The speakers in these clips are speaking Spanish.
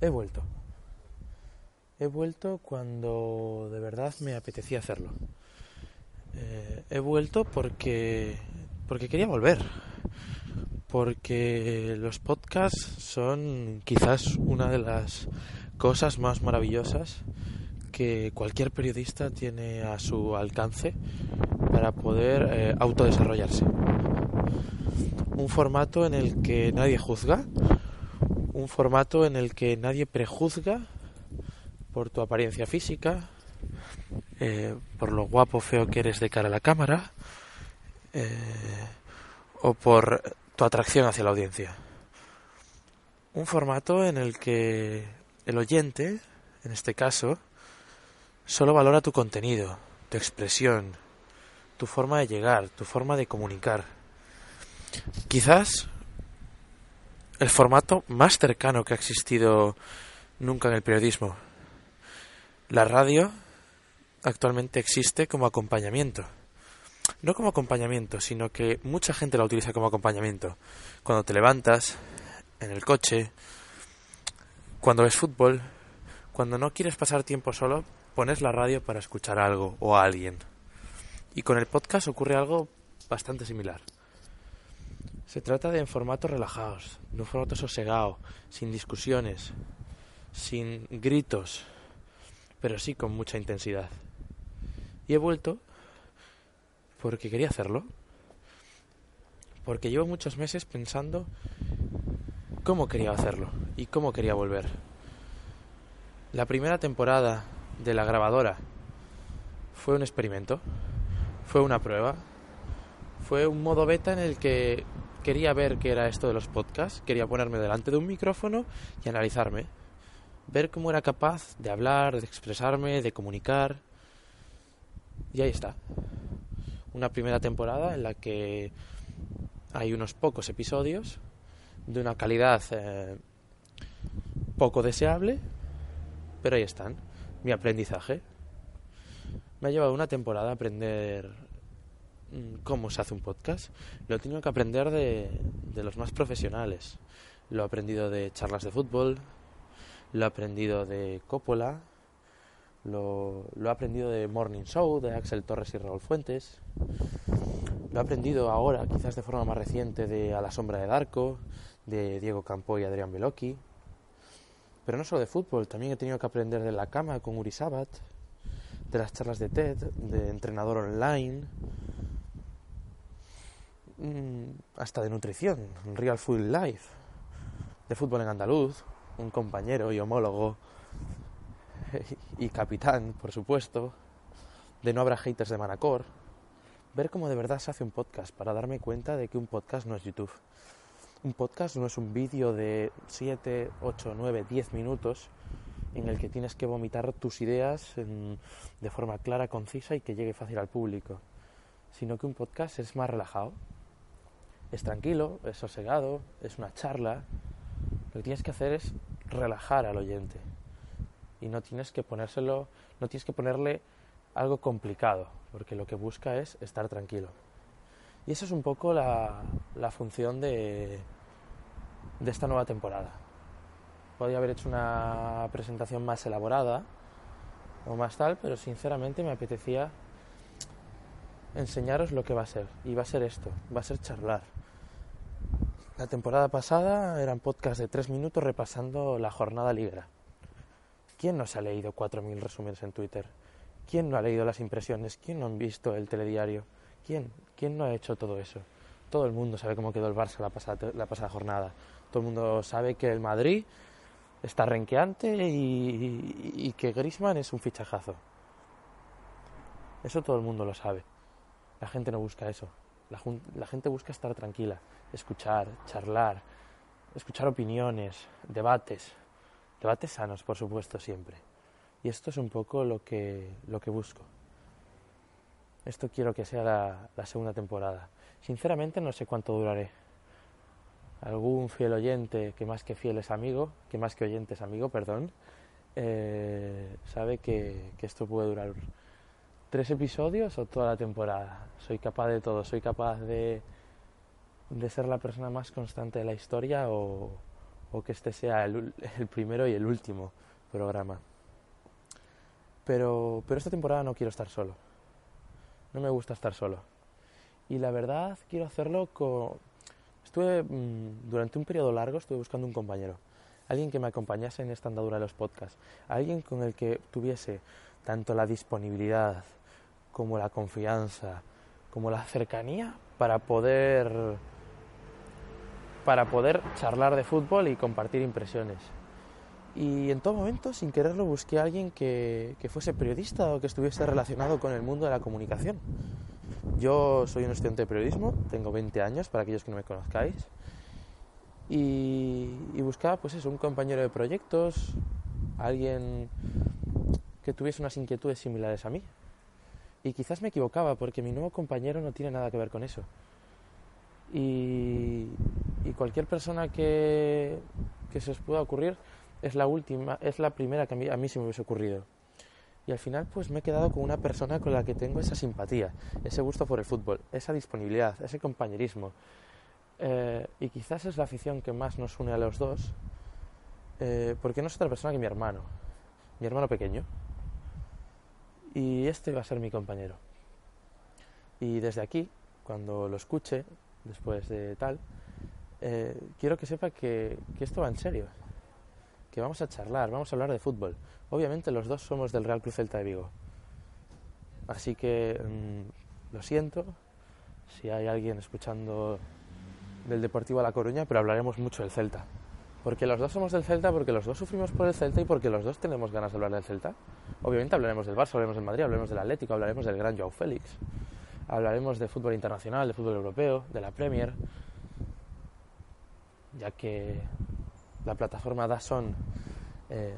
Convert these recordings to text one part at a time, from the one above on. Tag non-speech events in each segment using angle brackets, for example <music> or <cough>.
He vuelto. He vuelto cuando de verdad me apetecía hacerlo. Eh, he vuelto porque porque quería volver. Porque los podcasts son quizás una de las cosas más maravillosas que cualquier periodista tiene a su alcance para poder eh, autodesarrollarse. Un formato en el que nadie juzga, un formato en el que nadie prejuzga por tu apariencia física, eh, por lo guapo o feo que eres de cara a la cámara, eh, o por tu atracción hacia la audiencia. Un formato en el que el oyente, en este caso, solo valora tu contenido, tu expresión, tu forma de llegar, tu forma de comunicar. Quizás el formato más cercano que ha existido nunca en el periodismo. La radio actualmente existe como acompañamiento. No como acompañamiento, sino que mucha gente la utiliza como acompañamiento. Cuando te levantas, en el coche, cuando ves fútbol, cuando no quieres pasar tiempo solo, pones la radio para escuchar algo o a alguien. Y con el podcast ocurre algo bastante similar. Se trata de formatos relajados, de un formato sosegado, sin discusiones, sin gritos, pero sí con mucha intensidad. Y he vuelto porque quería hacerlo, porque llevo muchos meses pensando cómo quería hacerlo y cómo quería volver. La primera temporada de la grabadora fue un experimento, fue una prueba, fue un modo beta en el que quería ver qué era esto de los podcasts, quería ponerme delante de un micrófono y analizarme, ver cómo era capaz de hablar, de expresarme, de comunicar. Y ahí está. Una primera temporada en la que hay unos pocos episodios de una calidad eh, poco deseable, pero ahí están. Mi aprendizaje. Me ha llevado una temporada aprender cómo se hace un podcast, lo he tenido que aprender de, los más profesionales. Lo he aprendido de charlas de fútbol, lo he aprendido de Coppola, lo, he aprendido de Morning Show, de Axel Torres y Raúl Fuentes. Lo he aprendido ahora, quizás de forma más reciente, de A la sombra de Darko, de Diego Campo y Adrián Belocchi. Pero no solo de fútbol, también he tenido que aprender de la cama con Uri Sabat, de las charlas de TED, de entrenador online, Mm, hasta de nutrición, Real Food Life, de fútbol en andaluz, un compañero y homólogo <laughs> y capitán, por supuesto, de No habrá haters de Manacor, ver cómo de verdad se hace un podcast para darme cuenta de que un podcast no es YouTube. Un podcast no es un vídeo de 7, 8, 9, 10 minutos en el que tienes que vomitar tus ideas de forma clara, concisa y que llegue fácil al público, sino que un podcast es más relajado, es tranquilo, es sosegado, es una charla. Lo que tienes que hacer es relajar al oyente. Y no tienes que ponérselo, no tienes que ponerle algo complicado, porque lo que busca es estar tranquilo. Y esa es un poco la, función de, de esta nueva temporada. Podría haber hecho una presentación más elaborada o más tal, pero sinceramente me apetecía enseñaros lo que va a ser. Y va a ser esto, va a ser charlar. La temporada pasada eran podcasts de tres minutos repasando la jornada ligra. ¿Quién no se ha leído 4.000 resúmenes en Twitter? ¿Quién no ha leído las impresiones? ¿Quién no ha visto el telediario? ¿Quién? ¿Quién no ha hecho todo eso? Todo el mundo sabe cómo quedó el Barça la pasada, la pasada jornada. Todo el mundo sabe que el Madrid está renqueante y, y que Grisman es un fichajazo. Eso todo el mundo lo sabe. La gente no busca eso. La, la, gente busca estar tranquila, escuchar, charlar, escuchar opiniones, debates, debates sanos, por supuesto, siempre. Y esto es un poco lo que, lo que busco. Esto quiero que sea la, segunda temporada. Sinceramente no sé cuánto duraré. Algún fiel oyente, que más que fiel es amigo, que más que oyente es amigo, perdón, eh, sabe que, que esto puede durar tres episodios o toda la temporada. Soy capaz de todo, soy capaz de, de ser la persona más constante de la historia o, o que este sea el, el, primero y el último programa. Pero, pero esta temporada no quiero estar solo. No me gusta estar solo. Y la verdad quiero hacerlo con... Estuve mm, durante un periodo largo estuve buscando un compañero, alguien que me acompañase en esta andadura de los podcasts, alguien con el que tuviese tanto la disponibilidad como la confianza, como la cercanía para poder para poder charlar de fútbol y compartir impresiones. Y en todo momento, sin quererlo, busqué a alguien que, que, fuese periodista o que estuviese relacionado con el mundo de la comunicación. Yo soy un estudiante de periodismo, tengo 20 años, para aquellos que no me conozcáis, y, buscaba, pues eso, un compañero de proyectos, alguien que tuviese unas inquietudes similares a mí. Y quizás me equivocaba, porque mi nuevo compañero no tiene nada que ver con eso. Y, cualquier persona que, que se os pueda ocurrir es la última, es la primera que a mí, a mí se me hubiese ocurrido. Y al final pues me he quedado con una persona con la que tengo esa simpatía, ese gusto por el fútbol, esa disponibilidad, ese compañerismo. Eh, y quizás es la afición que más nos une a los dos, eh, porque no es otra persona que mi hermano, mi hermano pequeño. Y este va a ser mi compañero. Y desde aquí, cuando lo escuche, después de tal, eh, quiero que sepa que, esto va en serio que vamos a charlar, vamos a hablar de fútbol. Obviamente los dos somos del Real Cruz Celta de Vigo. Así que mm, lo siento si hay alguien escuchando del Deportivo a La Coruña, pero hablaremos mucho del Celta. Porque los dos somos del Celta, porque los dos sufrimos por el Celta y porque los dos tenemos ganas de hablar del Celta. Obviamente hablaremos del Barça, hablaremos del Madrid, hablaremos del Atlético, hablaremos del gran Joao Félix. Hablaremos de fútbol internacional, de fútbol europeo, de la Premier. Ya que la plataforma Dazón eh,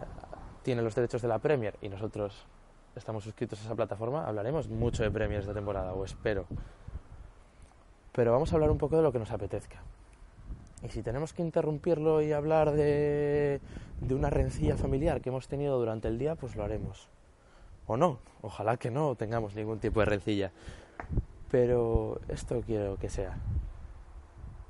tiene los derechos de la Premier y nosotros estamos suscritos a esa plataforma, hablaremos mucho de Premier esta temporada, o espero. Pero vamos a hablar un poco de lo que nos apetezca. Y si tenemos que interrumpirlo y hablar de, una rencilla familiar que hemos tenido durante el día, pues lo haremos. O no, ojalá que no tengamos ningún tipo de rencilla. Pero esto quiero que sea.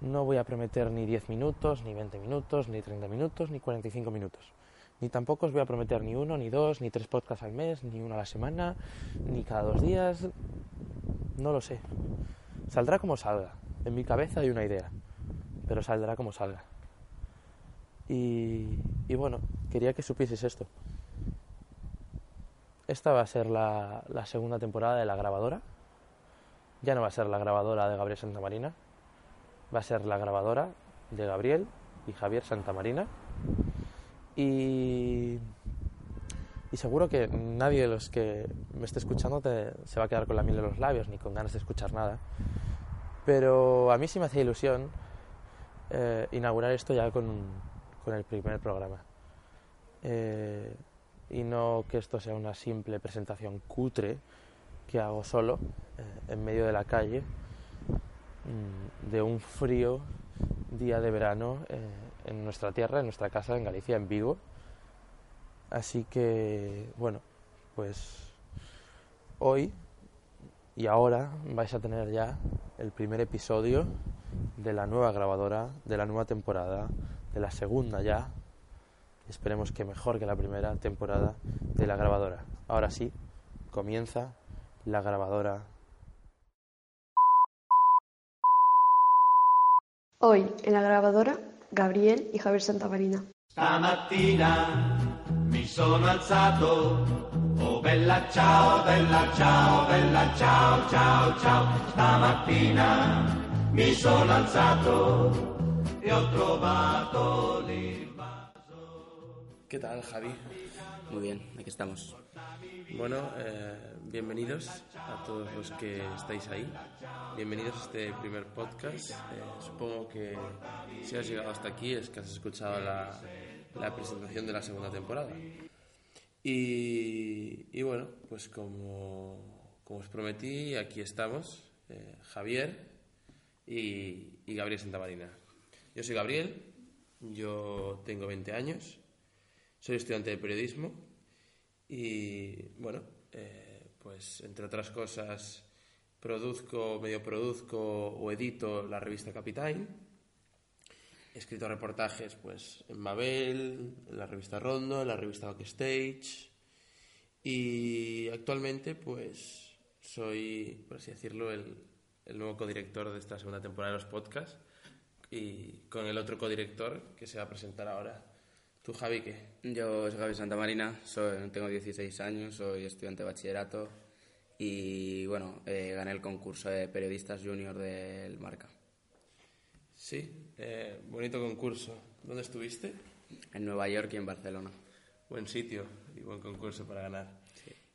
No voy a prometer ni 10 minutos, ni 20 minutos, ni 30 minutos, ni 45 minutos. Ni tampoco os voy a prometer ni uno, ni dos, ni tres podcasts al mes, ni uno a la semana, ni cada dos días. No lo sé. Saldrá como salga. En mi cabeza hay una idea, pero saldrá como salga. Y, bueno, quería que supieses esto. Esta va a ser la, segunda temporada de la grabadora. Ya no va a ser la grabadora de Gabriel Santamarina, va a ser la grabadora de Gabriel y Javier Santamarina. Y, y seguro que nadie de los que me esté escuchando se va a quedar con la miel de los labios ni con ganas de escuchar nada. Pero a mí sí me hacía ilusión eh, inaugurar esto ya con, con el primer programa. Eh, y no que esto sea una simple presentación cutre que hago solo eh, en medio de la calle Mm, de un frío día de verano en nuestra tierra, en nuestra casa, en Galicia, en Vigo. Así que, bueno, pues hoy y ahora vais a tener ya el primer episodio de la nueva grabadora, de la nueva temporada, de la segunda ya. Esperemos que mejor que la primera temporada de la grabadora. Ahora sí, comienza la grabadora Hoy, en la grabadora, Gabriel y Javier Santamarina. Stamattina mi sono alzato, oh bella ciao, bella ciao, bella ciao, ciao, ciao. Stamattina mi sono alzato e ho trovato l'invaso. ¿Qué tal, Javi? Muy bien, aquí estamos. Bueno, eh, bienvenidos a todos los que estáis ahí. Bienvenidos a este primer podcast. Eh, supongo que si has llegado hasta aquí es que has escuchado la, la presentación de la segunda temporada. Y, y bueno, pues como, como os prometí, aquí estamos, eh, Javier y, y Gabriel Santamarina. Yo soy Gabriel, yo tengo 20 años, soy estudiante de periodismo y bueno, eh, pues entre otras cosas produzco, medio produzco o edito la revista Capitán. He escrito reportajes pues en Mabel, en la revista Rondo, en la revista Backstage y actualmente pues soy, por así decirlo, el, el nuevo codirector de esta segunda temporada de los podcasts y con el otro codirector que se va a presentar ahora. ¿Tú, Javi, qué? Yo soy Javi Santamarina, soy, tengo 16 años, soy estudiante de bachillerato y bueno, eh, gané el concurso de periodistas junior del Marca. Sí, eh, bonito concurso. ¿Dónde estuviste? En Nueva York y en Barcelona. Buen sitio y buen concurso para ganar.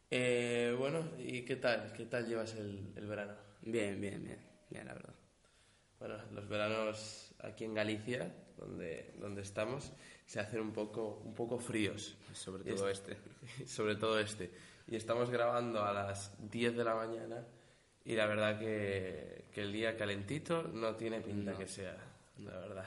Eh, bueno, ¿y qué tal? ¿Qué tal llevas el, el verano? Bien, bien, bien, bien, la verdad. Bueno, los veranos aquí en Galicia, donde, donde estamos, se hacen un poco, un poco fríos. Sobre todo es- este. <laughs> sobre todo este. Y estamos grabando a las 10 de la mañana y la verdad que, que el día calentito no tiene pinta que sea, la verdad.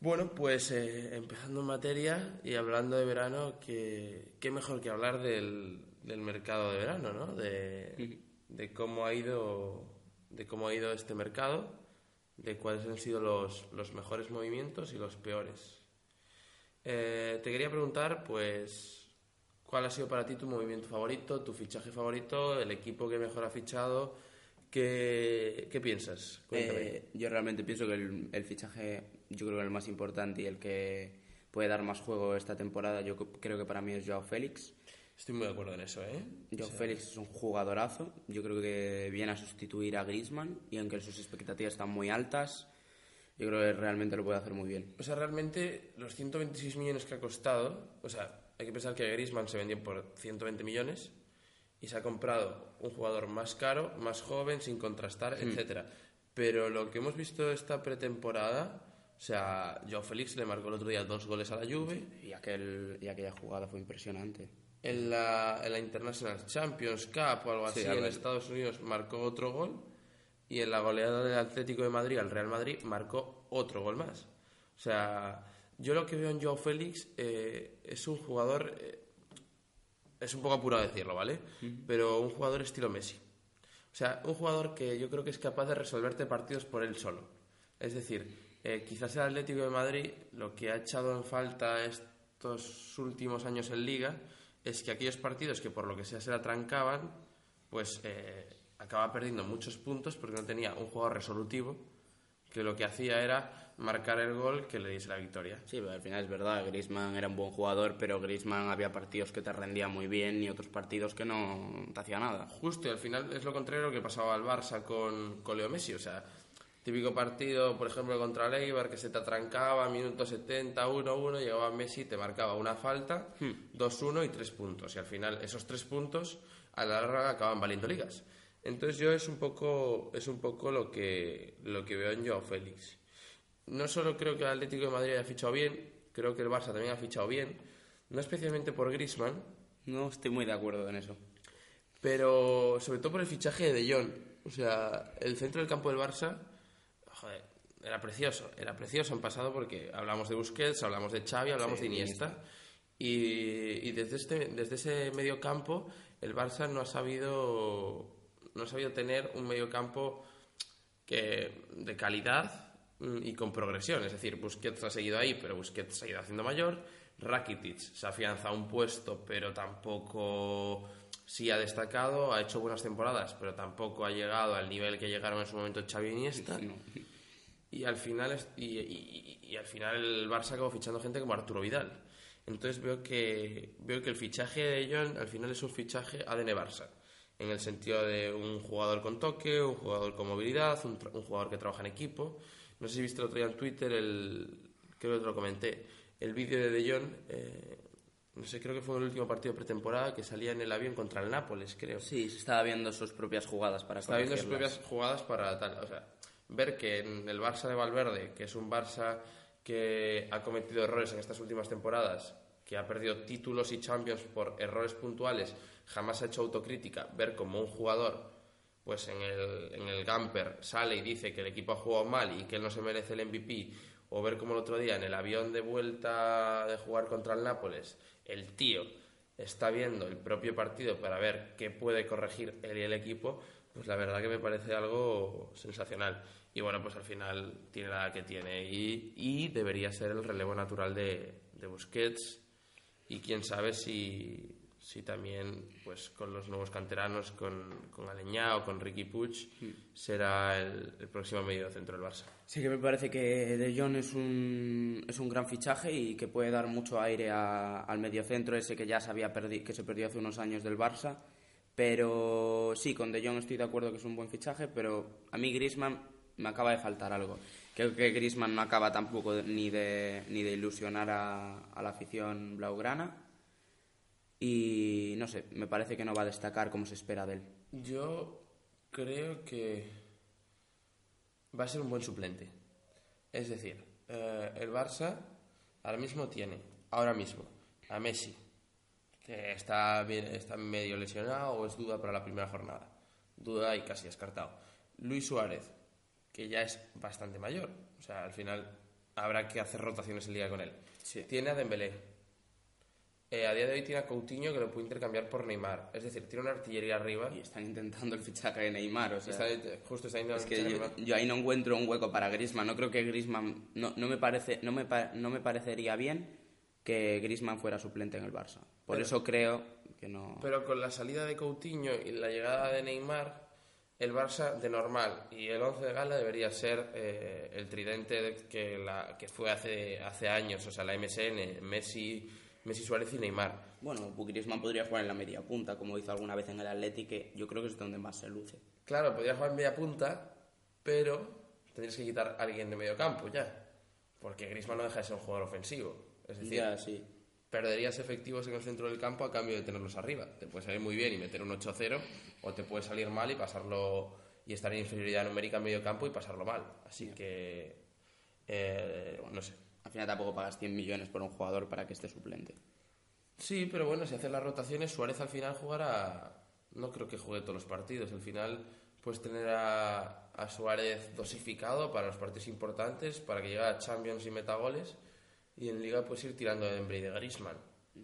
Bueno, pues eh, empezando en materia y hablando de verano, que, qué mejor que hablar del, del mercado de verano, ¿no? De, <laughs> de cómo ha ido de cómo ha ido este mercado, de cuáles han sido los, los mejores movimientos y los peores. Eh, te quería preguntar, pues, ¿cuál ha sido para ti tu movimiento favorito, tu fichaje favorito, el equipo que mejor ha fichado? ¿Qué, qué piensas? Eh, yo realmente pienso que el, el fichaje, yo creo que el más importante y el que puede dar más juego esta temporada, yo creo que para mí es Joao Félix. Estoy muy de acuerdo en eso, ¿eh? Joao Félix es un jugadorazo. Yo creo que viene a sustituir a Griezmann y aunque sus expectativas están muy altas, yo creo que realmente lo puede hacer muy bien. O sea, realmente los 126 millones que ha costado, o sea, hay que pensar que Griezmann se vendió por 120 millones y se ha comprado un jugador más caro, más joven, sin contrastar, etcétera. Pero lo que hemos visto esta pretemporada, o sea, Joao Félix le marcó el otro día dos goles a la Juve, Y, aquel, y aquella jugada fue impresionante. En la, en la International Champions Cup o algo Sí, así en. Estados Unidos marcó otro gol y en la goleada del Atlético de Madrid al Real Madrid marcó otro gol más. O sea, yo lo que veo en Joao Félix eh, es un jugador, eh, es un poco apurado decirlo, ¿vale? Pero un jugador estilo Messi. O sea, un jugador que yo creo que es capaz de resolverte partidos por él solo. Es decir, eh, quizás el Atlético de Madrid lo que ha echado en falta estos últimos años en Liga es que aquellos partidos que por lo que sea se la trancaban, pues eh, acaba perdiendo muchos puntos porque no tenía un jugador resolutivo que lo que hacía era marcar el gol que le diese la victoria. Sí, pero al final es verdad, Griezmann era un buen jugador, pero Griezmann había partidos que te rendía muy bien y otros partidos que no te hacía nada. Justo, y al final es lo contrario que pasaba al Barça con, con Leo Messi. O sea, típico partido, por ejemplo, contra el Eibar, que se te atrancaba, minuto 70, 1-1, llegaba Messi, te marcaba una falta, 2-1 y 3 puntos. Y al final esos 3 puntos a la larga acaban valiendo ligas. Entonces yo es un poco, es un poco lo, que, lo que veo en Joao Félix. No solo creo que el Atlético de Madrid haya fichado bien, creo que el Barça también ha fichado bien. No especialmente por Griezmann, No estoy muy de acuerdo en eso. pero sobre todo por el fichaje de De Jong. O sea, el centro del campo del Barça, joder, era precioso. Era precioso en pasado porque hablamos de Busquets, hablamos de Xavi, hablamos Sí, de Iniesta. Y, y desde, este, desde ese medio campo, el Barça no ha sabido, no ha sabido tener un medio campo que, de calidad mm, y con progresión. Es decir, Busquets ha seguido ahí, pero Busquets se ha ido haciendo mayor. Rakitic se afianza a un puesto, pero tampoco sí ha destacado, ha hecho buenas temporadas, pero tampoco ha llegado al nivel que llegaron en su momento Xavi e Iniesta. No. Y al final y, y- al final el Barça acabó fichando gente como Arturo Vidal. Entonces veo que veo que el fichaje de John al final es un fichaje ADN Barça, en el sentido de un jugador con toque, un jugador con movilidad, un, un jugador que trabaja en equipo. No sé si viste el otro día en Twitter el creo que te lo comenté, el vídeo de De Jong, eh, no sé, creo que fue el último partido pretemporada que salía en el avión contra el Nápoles, creo. Sí, se estaba viendo sus propias jugadas para Estaba viendo sus propias jugadas para tal. O sea, ver que en el Barça de Valverde, que es un Barça que ha cometido errores en estas últimas temporadas, que ha perdido títulos y champions por errores puntuales, jamás ha hecho autocrítica, ver como un jugador, pues en el, en el Gamper sale y dice que el equipo ha jugado mal y que él no se merece el MVP, o ver como el otro día en el avión de vuelta de jugar contra el Nápoles, el tío está viendo el propio partido para ver qué puede corregir él y el equipo, pues la verdad que me parece algo sensacional. Y bueno, pues al final tiene la edad que tiene y, y debería ser el relevo natural de, de Busquets y quién sabe si, si también pues con los nuevos canteranos, con, con Aleñá o con Ricky Puig, será el, el próximo medio centro del Barça. Sí que me parece que De Jong es un, es un gran fichaje y que puede dar mucho aire a- al mediocentro ese que ya se había perdi- que se perdió hace unos años del Barça. Pero sí, con De Jong estoy de acuerdo que es un buen fichaje, pero a mí Griezmann me acaba de faltar algo. Creo que Griezmann no acaba tampoco ni de, ni de ilusionar a, a la afición blaugrana. Y no sé, me parece que no va a destacar como se espera de él. Yo creo que va a ser un buen suplente. Es decir, eh, el Barça ahora mismo tiene, ahora mismo, a Messi, que está, bien, está medio lesionado o es duda para la primera jornada. Duda y casi descartado. Luis Suárez, que ya es bastante mayor. O sea, al final habrá que hacer rotaciones en liga con él. Tiene a Dembélé. Eh, a día de hoy tiene a Coutinho que lo puede intercambiar por Neymar. Es decir, tiene una artillería arriba. Y están intentando el fichaje de Neymar, o sea... Está- justo está intentando Es que yo, ahí no encuentro un hueco para Griezmann. No creo que Griezmann... No, no, me, parece, no, me, no me parecería bien que Griezmann fuera suplente en el Barça. Por Pero- eso creo que no... Pero con la salida de Coutinho y la llegada de Neymar, el Barça de normal y el 11 de gala debería ser eh, el tridente de- que, la, que fue hace, hace años, o sea, la MSN, Messi, Messi Suárez y Neymar. Bueno, Griezmann podría jugar en la media punta, como hizo alguna vez en el Atleti, que yo creo que es donde más se luce. Claro, podría jugar en media punta, pero tendrías que quitar a alguien de medio campo ya, porque Griezmann no deja de ser un jugador ofensivo. Es decir, Ya, sí. perderías efectivos en el centro del campo a cambio de tenerlos arriba. Te puede salir muy bien y meter un 8-0, o te puede salir mal y pasarlo y estar en inferioridad numérica en medio campo y pasarlo mal. Así que, eh, no sé. Al final tampoco pagas 100 millones por un jugador para que esté suplente. Sí, pero bueno, si haces las rotaciones, Suárez al final jugará. No creo que juegue todos los partidos. Al final, puedes tener a, a Suárez dosificado para los partidos importantes, para que llegue a Champions y meta goles. Y en Liga, puedes ir tirando de Dembélé y de Griezmann.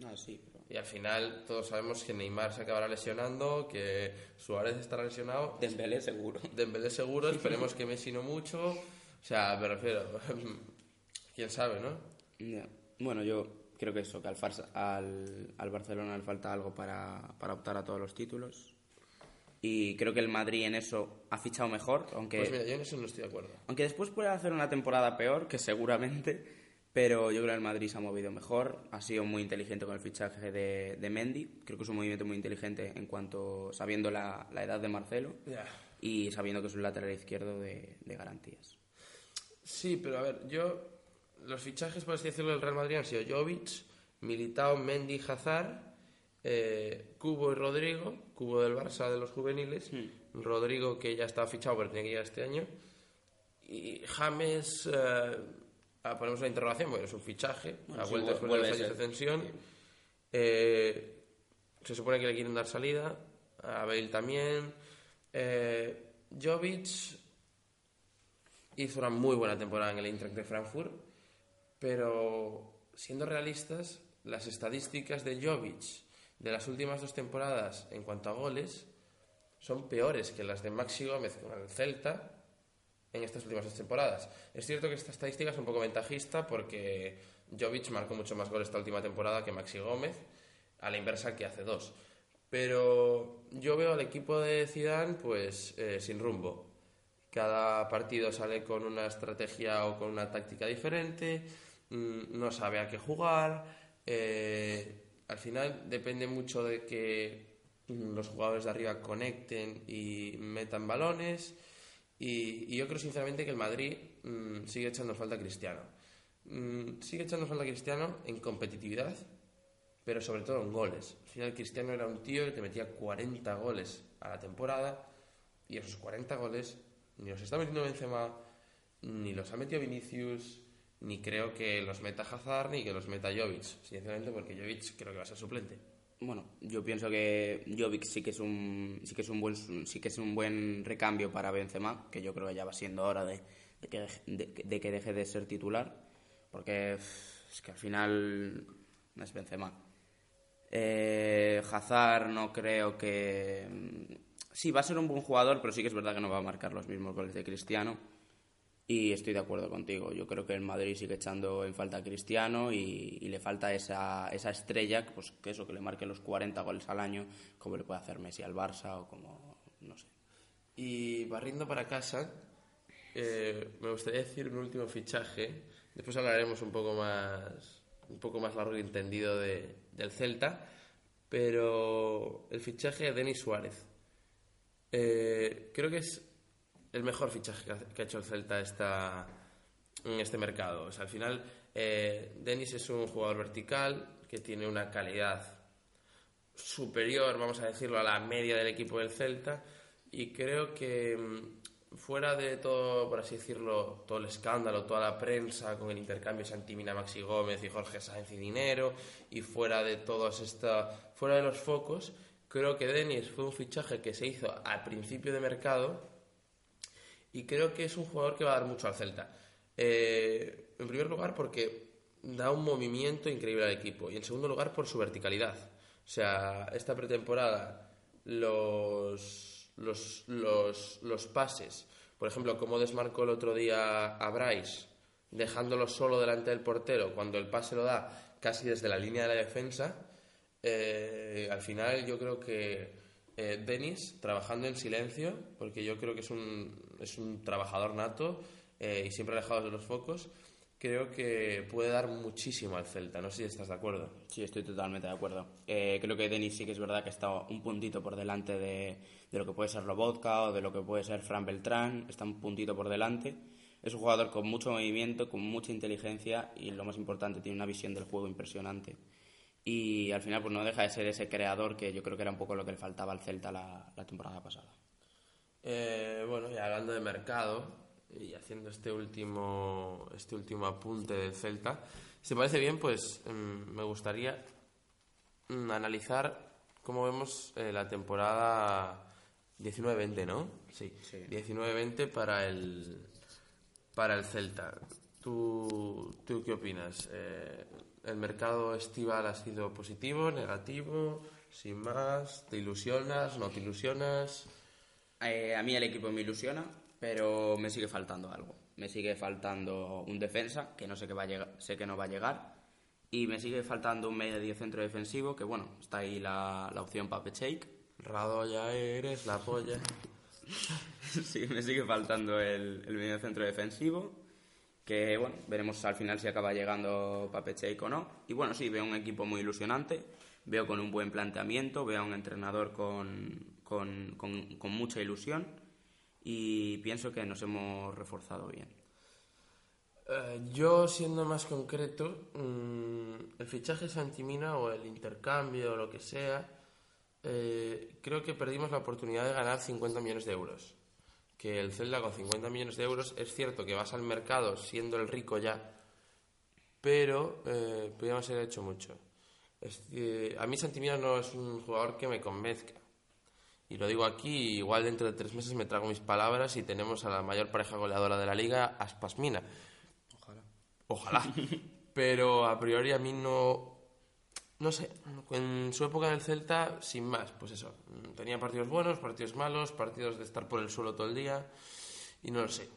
Ah, sí, pero... Y al final todos sabemos que Neymar se acabará lesionando, que Suárez estará lesionado, Dembélé seguro. Dembélé seguro, <laughs> esperemos que Messi no mucho. O sea, me refiero, <laughs> quién sabe, ¿no? Ya. Bueno, yo creo que eso, que al, Farsa- al, al Barcelona le falta algo para, para optar a todos los títulos. Y creo que el Madrid en eso ha fichado mejor, aunque, Pues mira, yo en eso no estoy de acuerdo. aunque después puede hacer una temporada peor, que seguramente, pero yo creo que el Madrid se ha movido mejor, ha sido muy inteligente con el fichaje de, de Mendy, creo que es un movimiento muy inteligente en cuanto sabiendo la, la edad de Marcelo Ya. y sabiendo que es un lateral izquierdo de, de garantías. Sí, pero a ver, yo. Los fichajes, por así decirlo, del Real Madrid han sido Jovic, Militao, Mendy, Hazard, eh, Cubo y Rodrigo. Cubo del Barça de los juveniles. Rodrigo, que ya estaba fichado, pero tenía que llegar este año. Y James. eh, ah, ponemos una interrogación, porque es un fichaje. Bueno, ha sí, vuelto vu- después de los años de ser. tensión. Eh, se supone que le quieren dar salida. A Bale también. Eh, Jovic hizo una muy buena temporada en el Eintracht de Frankfurt, pero siendo realistas, las estadísticas de Jovic de las últimas dos temporadas en cuanto a goles son peores que las de Maxi Gómez con el Celta en estas últimas dos temporadas. Es cierto que esta estadística es un poco ventajista porque Jovic marcó mucho más goles esta última temporada que Maxi Gómez, a la inversa que hace dos. Pero yo veo al equipo de Zidane pues eh, sin rumbo. Cada partido sale con una estrategia o con una táctica diferente, no sabe a qué jugar. eh, al final depende mucho de que mm, los jugadores de arriba conecten y metan balones. Y, yo creo sinceramente que el Madrid mm, sigue echando falta a Cristiano. Mm, sigue echando falta Cristiano en competitividad, pero sobre todo en goles. Al final Cristiano era un tío que metía 40 goles a la temporada y esos 40 goles ni los está metiendo Benzema, ni los ha metido Vinicius, ni creo que los meta Hazard ni que los meta Jovic, sinceramente porque Jovic creo que va a ser suplente. Bueno, yo pienso que Jovic sí que es un sí que es un buen sí que es un buen recambio para Benzema, que yo creo que ya va siendo hora de, que, de, que deje de ser titular, porque es que al final no es Benzema. Eh, Hazard no creo que sí va a ser un buen jugador, pero sí que es verdad que no va a marcar los mismos goles de Cristiano. Y estoy de acuerdo contigo. Yo creo que el Madrid sigue echando en falta a Cristiano y, y le falta esa, esa estrella, pues que eso, que le marque los 40 goles al año, como le puede hacer Messi al Barça o como, no sé. Y barriendo para casa, eh, me gustaría decir un último fichaje. Después hablaremos un poco más, un poco más largo y entendido de- del Celta. Pero el fichaje de Denis Suárez. Eh, creo que es el mejor fichaje que ha, hecho el Celta esta, en este mercado. O sea, al final, eh, Denis es un jugador vertical que tiene una calidad superior, vamos a decirlo, a la media del equipo del Celta. Y creo que mm, fuera de todo, por así decirlo, todo el escándalo, toda la prensa con el intercambio Santimina Maxi Gómez y Jorge Sáenz y dinero, y fuera de todos esta, fuera de los focos, creo que Denis fue un fichaje que se hizo al principio de mercado y creo que es un jugador que va a dar mucho al Celta. Eh, en primer lugar, porque da un movimiento increíble al equipo. Y en segundo lugar, por su verticalidad. O sea, esta pretemporada, los, los, los, los pases, por ejemplo, como desmarcó el otro día a Bryce, dejándolo solo delante del portero, cuando el pase lo da casi desde la línea de la defensa, eh, al final yo creo que eh, Denis, trabajando en silencio, porque yo creo que es un, es un trabajador nato eh, y siempre alejado de los focos, creo que puede dar muchísimo al Celta. No sé si estás de acuerdo. Sí, estoy totalmente de acuerdo. Eh, creo que Denis sí que es verdad que está un puntito por delante de, de lo que puede ser Lobotka o de lo que puede ser Fran Beltrán. Está un puntito por delante. Es un jugador con mucho movimiento, con mucha inteligencia y lo más importante, tiene una visión del juego impresionante. Y al final pues no deja de ser ese creador que yo creo que era un poco lo que le faltaba al Celta la, la temporada pasada. Eh, bueno, y hablando de mercado y haciendo este último, este último apunte del Celta, si parece bien, pues mm, me gustaría mm, analizar cómo vemos eh, la temporada 19-20, ¿no? Sí, Sí. 19-20 para el, para el Celta. ¿Tú, tú qué opinas? Eh, ¿El mercado estival ha sido positivo, negativo, sin más? ¿Te ilusionas, no te ilusionas? Eh, a mí el equipo me ilusiona, pero me sigue faltando algo. Me sigue faltando un defensa, que no sé, que va a llegar, sé que no va a llegar. Y me sigue faltando un medio centro defensivo, que bueno, está ahí la, la opción Pape Shake. Radoya eres la polla. <laughs> sí, me sigue faltando el, el medio centro defensivo. Que bueno, veremos al final si acaba llegando Pape Shake o no. Y bueno, sí, veo un equipo muy ilusionante. Veo con un buen planteamiento, veo a un entrenador con, con, con, con mucha ilusión. Y pienso que nos hemos reforzado bien. Eh, yo, siendo más concreto, mm, el fichaje Santimina o el intercambio o lo que sea, eh, creo que perdimos la oportunidad de ganar 50 millones de euros. Que el Celta con 50 millones de euros es cierto que vas al mercado siendo el rico ya, pero eh, podríamos haber hecho mucho. Es a mí Santimina no es un jugador que me convenzca. Y lo digo aquí, igual dentro de tres meses me trago mis palabras y tenemos a la mayor pareja goleadora de la liga, Aspas-Mina. Ojalá. Ojalá. <laughs> Pero a priori a mí no. No sé. En su época en el Celta, sin más, pues eso. Tenía partidos buenos, partidos malos, partidos de estar por el suelo todo el día. Y no lo sé.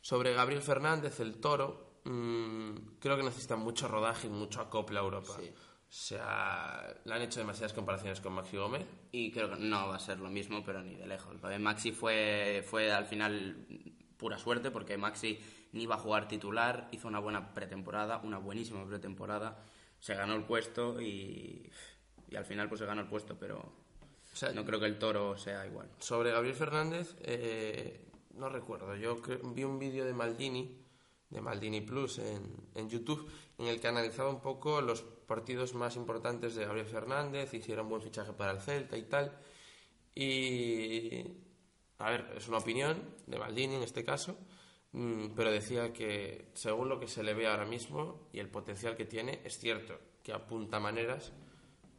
Sobre Gabriel Fernández, el toro, mm, creo que necesita mucho rodaje y mucho acople a Europa. Sí. O sea, le han hecho demasiadas comparaciones con Maxi Gómez. Y creo que no va a ser lo mismo, pero ni de lejos. Lo de Maxi fue, fue al final pura suerte, porque Maxi ni iba a jugar titular, hizo una buena pretemporada, una buenísima pretemporada, se ganó el puesto y, y al final pues se ganó el puesto, pero O sea, no creo que el toro sea igual. Sobre Gabriel Fernández, eh, no recuerdo. Yo vi un vídeo de Maldini de Maldini Plus en, en YouTube, en el que analizaba un poco los partidos más importantes de Gabriel Fernández un buen fichaje para el Celta y tal. Y, a ver, es una opinión de Maldini en este caso, pero decía que según lo que se le ve ahora mismo y el potencial que tiene, es cierto que apunta maneras,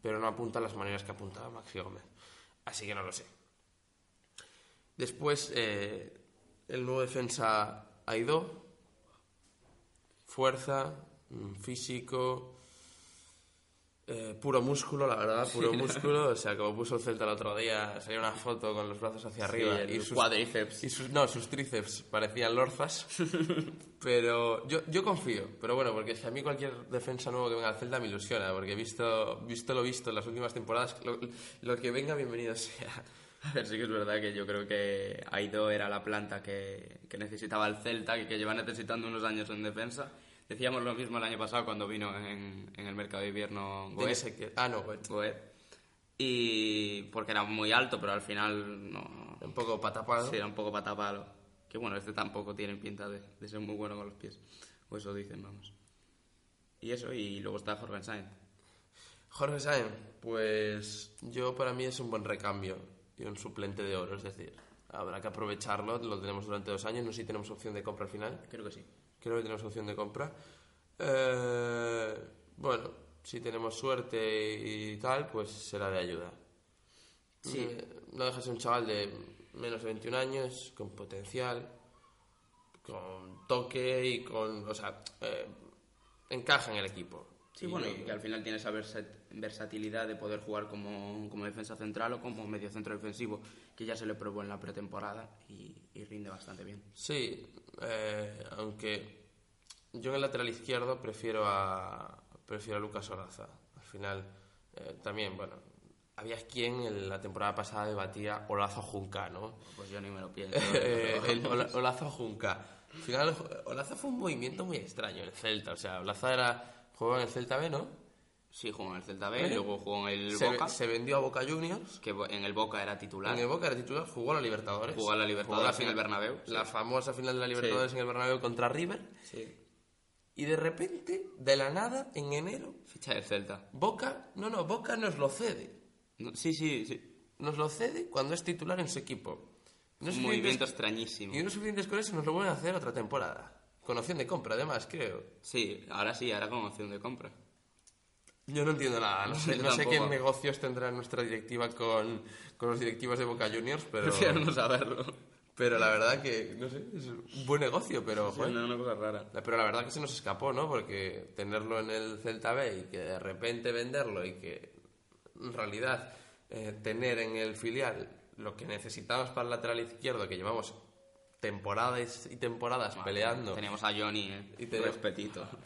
pero no apunta las maneras que apuntaba Maxi Gómez. Así que no lo sé. Después, eh, el nuevo defensa Aidó, fuerza, mm, físico, eh, puro músculo, la verdad, puro músculo. O sea, como puso el Celta el otro día, salía una foto con los brazos hacia arriba y sus cuádriceps. y sus, no, sus tríceps parecían lorzas. <laughs> pero yo, yo confío. Pero bueno, porque si a mí cualquier defensa nuevo que venga al Celta me ilusiona, porque visto, visto lo visto en las últimas temporadas, lo, lo que venga, bienvenido sea. A ver, sí que es verdad que yo creo que Aido era la planta que, que necesitaba el Celta, que, que lleva necesitando unos años en defensa. Decíamos lo mismo el año pasado cuando vino en, en el mercado de invierno Goet. Ese que- ah, no, Goet. Goet. Y porque era muy alto, pero al final no. Un poco patapado. Sí, era un poco patapalo. Que bueno, este tampoco tiene pinta de, de ser muy bueno con los pies. O eso dicen, vamos. Y eso, y luego está Jorge Sainz. Jorge Sáenz, pues yo para mí es un buen recambio y un suplente de oro, es decir, habrá que aprovecharlo, lo tenemos durante dos años, no sé si tenemos opción de compra al final, Creo que sí. Creo que tenemos opción de compra. Eh, bueno, si tenemos suerte y tal, pues será de ayuda. Sí. Eh, no deja de ser un chaval de menos de 21 años, con potencial, con toque y con, o sea, eh, encaja en el equipo. Sí, bueno, y que al final tiene esa versat- versatilidad de poder jugar como, como defensa central o como medio centro defensivo, que ya se le probó en la pretemporada y, y rinde bastante bien. Sí, eh, aunque yo en el lateral izquierdo prefiero a prefiero a Lucas Olaza. Al final, eh, también, bueno, había quien en la temporada pasada debatía Olaza o Junca, ¿no? Pues yo ni me lo <laughs> pienso. Eh, el Ola- Olaza o Junca. Al final, Olaza fue un movimiento muy extraño en el Celta. O sea, Olaza era, jugaba en el Celta B, ¿no? Sí, jugó en el Celta B, luego jugó en el Se, Boca, se vendió a Boca Juniors. que en el Boca era titular. En el Boca era titular, jugó a la Libertadores. Jugó a la Libertadores Jugó en el Bernabéu, La sí. famosa final de la Libertadores en el Bernabéu contra River. Sí. Y de repente, de la nada, en enero, Ficha del Celta. Boca, no, no, Boca nos lo cede. No, sí, sí, sí. Nos lo cede cuando es titular en su equipo. No Un movimiento extrañísimo. Y unos suficientes con eso nos lo vuelven a hacer otra temporada. Con opción de compra, además, creo. Sí, ahora sí, ahora con opción de compra. Yo no entiendo nada. No <laughs> sé, no sé qué negocios tendrá nuestra directiva con, con los directivos de Boca Juniors, pero, <laughs> Prefiero no saberlo. pero la verdad que, no sé, es un buen negocio, pero, Sí, no, una cosa rara. Pero la verdad que se nos escapó, ¿no? Porque tenerlo en el Celta B y que de repente venderlo y que en realidad eh, tener en el filial lo que necesitamos para el lateral izquierdo, que llevamos temporadas y temporadas peleando. Teníamos a Johnny, ¿eh? Y tenemos- Respetito. <laughs>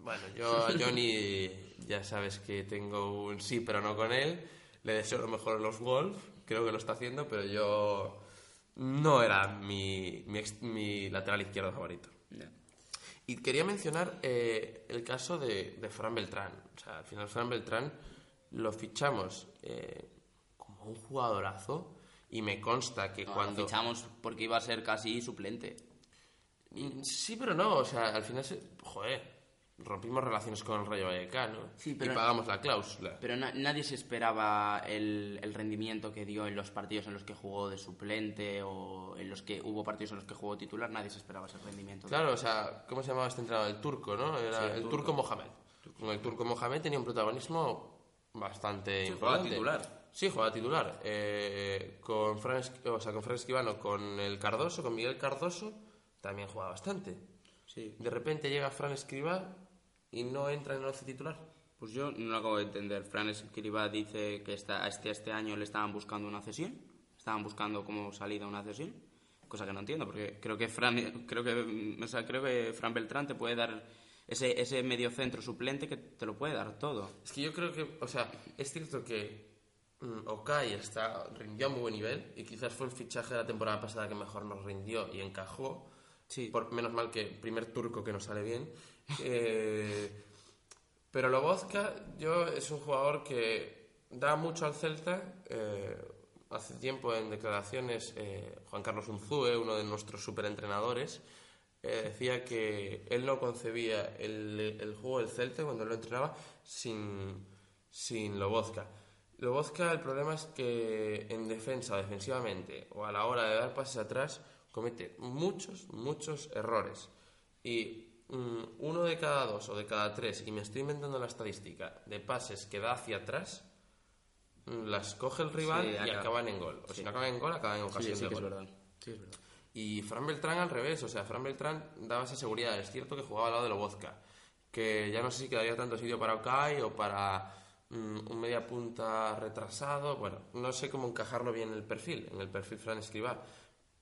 Bueno, yo a Johnny ya sabes que tengo un sí, pero no con él. Le deseo lo mejor en los Wolves, creo que lo está haciendo, pero yo no era mi, mi, mi lateral izquierdo favorito. Ya. Y quería mencionar eh, el caso de, de Fran Beltrán. O sea, al final Fran Beltrán lo fichamos eh, como un jugadorazo y me consta que No, cuando... Lo fichamos porque iba a ser casi suplente. Mm, Sí, pero no, o sea, al final, se... joder, rompimos relaciones con el Rayo Vallecano Sí, y pero- pagamos la cláusula. Pero na- nadie se esperaba el, el rendimiento que dio en los partidos en los que jugó de suplente o en los que hubo partidos en los que jugó titular. Nadie se esperaba ese rendimiento. Claro, o sea, ¿cómo se llamaba este entrenador? El turco, ¿no? Era Sí, el el, turco. turco. Mohamed. Con el turco Mohamed tenía un protagonismo bastante Sí, importante. titular. Sí, jugaba titular. Eh, con Fran, o sea, con Fran Esquivano, con el Cardoso, con Miguel Cardoso, también jugaba bastante. Sí. De repente llega Fran Escribá y no entra en el once titular. Pues yo no lo acabo de entender. Fran Escribá dice que esta, este, este año le estaban buscando una cesión. Estaban buscando como salida una cesión. Cosa que no entiendo, porque creo que Fran, creo que, o sea, creo que Fran Beltrán te puede dar ese, ese medio centro suplente que te lo puede dar todo. Es que yo creo que, o sea, es cierto que Okai está, rindió a muy buen nivel y quizás fue el fichaje de la temporada pasada que mejor nos rindió y encajó. Sí. Por, menos mal que primer turco que nos sale bien. <laughs> Eh, pero Lobozka, yo es un jugador que da mucho al Celta. eh, hace tiempo en declaraciones, eh, Juan Carlos Unzúe, uno de nuestros superentrenadores, eh, decía que él no concebía el, el juego del Celta cuando lo entrenaba sin, sin Lobozka. Lobozka, el problema es que en defensa defensivamente o a la hora de dar pases atrás comete muchos, muchos errores. Y mm, uno de cada dos o de cada tres, y me estoy inventando la estadística, de pases que da hacia atrás, mm, las coge el rival Sí, y acaba- acaban en gol. O si no acaban en gol, acaban en Sí, ocasión sí de es gol. verdad. Sí, es verdad. Y Fran Beltrán al revés, o sea, Fran Beltrán daba esa seguridad. Es cierto que jugaba al lado de Lobozka, que ya no sé si quedaría tanto sitio para Okai o para un media punta retrasado. Bueno, no sé cómo encajarlo bien en el perfil, en el perfil Fran Escribá.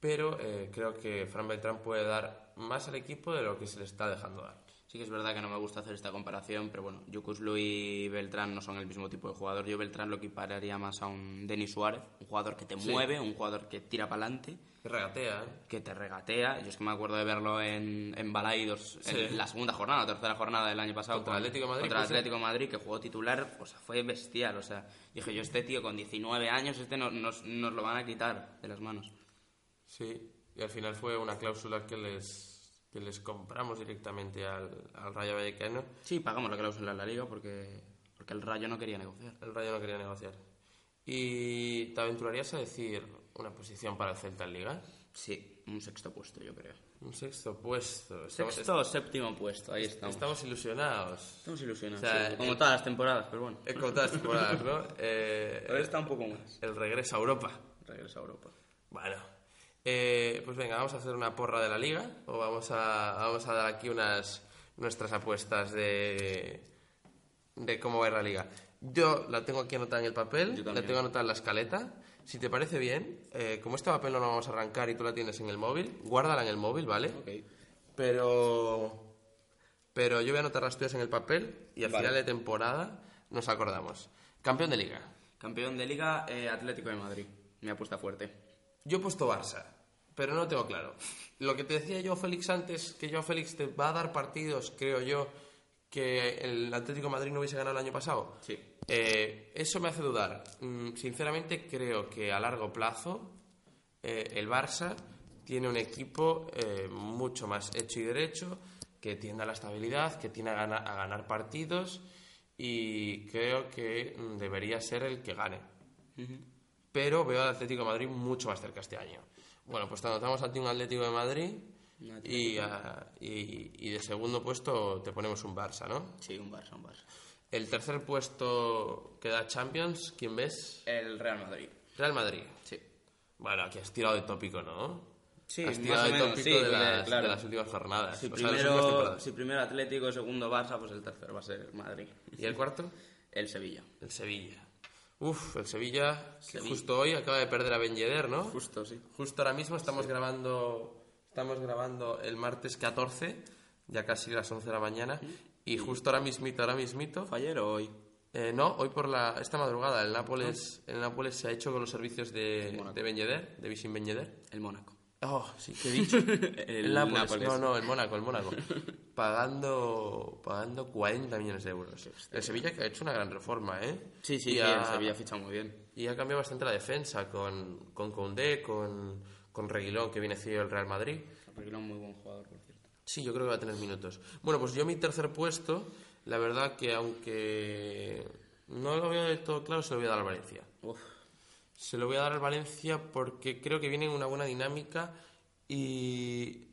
Pero eh, creo que Fran Beltrán puede dar más al equipo de lo que se le está dejando dar. Sí que es verdad que no me gusta hacer esta comparación, pero bueno, Yukuslu y Beltrán no son el mismo tipo de jugador. Yo Beltrán lo equipararía más a un Denis Suárez, un jugador que te Sí. mueve, un jugador que tira para adelante, Que regatea, ¿eh? que te regatea. Yo es que me acuerdo de verlo en, en Balaidos Sí. en la segunda jornada, tercera jornada del año pasado. Contra Atlético Madrid, Contra ser. Atlético Madrid, que jugó titular, o sea, fue bestial. O sea, dije yo, este tío con 19 años, este no- nos, nos lo van a quitar de las manos. Sí, y al final fue una cláusula que les, que les compramos directamente al, al Rayo Vallecano. Sí, pagamos la cláusula en la liga porque, porque el Rayo no quería negociar. El Rayo no quería negociar. ¿Y te aventurarías a decir una posición para el Celta en Liga? Sí, un sexto puesto, yo creo. Un sexto puesto. Estamos, Sexto o séptimo puesto, ahí estamos. estamos ilusionados. Estamos ilusionados, O sea, sí, como el- todas las temporadas, pero bueno. Es como todas las temporadas, ¿no? <laughs> Eh, Ahora está un poco más. el regreso a Europa. Regresa a Europa. Bueno, eh, pues venga, vamos a hacer una porra de la liga o vamos a, vamos a dar aquí unas nuestras apuestas de, de cómo va a ir la liga. Yo la tengo aquí anotada en el papel, la tengo anotada en la escaleta. Si te parece bien, eh, como este papel no lo vamos a arrancar y tú la tienes en el móvil, guárdala en el móvil, ¿vale? Ok. Pero, pero yo voy a anotar las tuyas en el papel y al Vale. final de temporada nos acordamos. Campeón de liga. Campeón de Liga, eh, Atlético de Madrid. Me apuesta fuerte. Yo he puesto Barça, pero no lo tengo claro. Lo que te decía yo, Félix, antes, que yo, Félix, te va a dar partidos, creo yo, que el Atlético de Madrid no hubiese ganado el año pasado. Sí. Eh, eso me hace dudar. Mm, sinceramente, creo que a largo plazo eh, el Barça tiene un equipo eh, mucho más hecho y derecho, que tiende a la estabilidad, que tiene a, gana- a ganar partidos y creo que mm, debería ser el que gane pero veo al Atlético de Madrid mucho más cerca este año. Bueno, pues te anotamos a ti un Atlético de Madrid y, a- y- y de segundo puesto te ponemos un Barça, ¿no? Sí, un Barça, un Barça. El tercer puesto que da Champions, ¿quién ves? El Real Madrid. Real Madrid. Sí. Bueno, aquí has tirado de tópico, ¿no? Sí, has más tirado o menos, tópico sí, de, las, claro. de las últimas jornadas. Si o sea, primero, si primero Atlético, segundo Barça, pues el tercero va a ser Madrid. ¿Y el cuarto? <laughs> El Sevilla. El Sevilla. Uf, el Sevilla, que justo hoy acaba de perder a Ben Yedder, ¿no? Justo, sí. Justo ahora mismo estamos grabando estamos grabando el martes 14, ya casi las 11 de la mañana, y justo ahora mismito, ahora mismito, ¿Fue ayer o hoy? eh, no, hoy por la esta madrugada el Nápoles, el Nápoles se ha hecho con los servicios de, de Ben Yedder, de Vicente Ben Yedder. El Mónaco. Oh, sí, ¿qué he dicho? <laughs> El Nápoles, Nápoles. no, no, el Mónaco, el Mónaco. <laughs> Pagando, pagando 40 millones de euros. El Sevilla que ha hecho una gran reforma, ¿eh? Sí, sí, sí, ha- el Sevilla ha fichado muy bien. y ha cambiado bastante la defensa con, con Koundé, con, con Reguilón, que viene cedido del Real Madrid. Reguilón, muy buen jugador, por. Sí, yo creo que va a tener minutos. Bueno, pues yo mi tercer puesto, la verdad que aunque no lo veo del todo claro, se lo voy a dar al Valencia. Uf. Se lo voy a dar al Valencia porque creo que viene en una buena dinámica y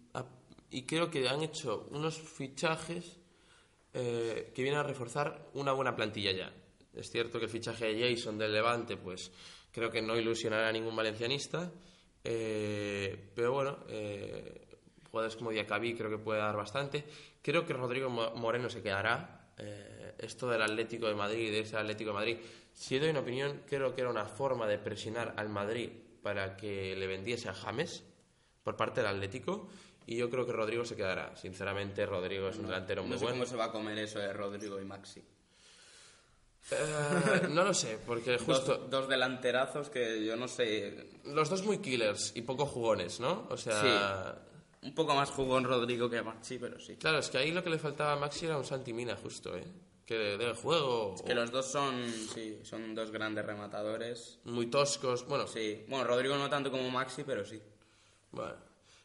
creo que han hecho unos fichajes eh, que vienen a reforzar una buena plantilla ya. Es cierto que el fichaje de Jason del Levante, pues creo que no ilusionará a ningún valencianista, eh, pero bueno, eh, jugadores como Diacabí creo que puede dar bastante. Creo que Rodrigo Mo- Moreno se quedará. Eh, esto del Atlético de Madrid, de ese Atlético de Madrid, si doy una opinión, creo que era una forma de presionar al Madrid para que le vendiese a James por parte del Atlético. Y yo creo que Rodrigo se quedará. Sinceramente, Rodrigo es un delantero muy No sé bueno. cómo se va a comer eso de Rodrigo y Maxi. Eh, no lo sé, porque <laughs> justo Dos, dos delanterazos que yo no sé. los dos muy killers y poco jugones, ¿no? O sea, Un poco más jugón Rodrigo que Maxi, pero sí. claro, es que ahí lo que le faltaba a Maxi era un Santi Mina justo, ¿eh? Que de, de juego Que los dos son, sí, son dos grandes rematadores. muy toscos, bueno, Sí. Bueno, Rodrigo no tanto como Maxi, pero sí. bueno.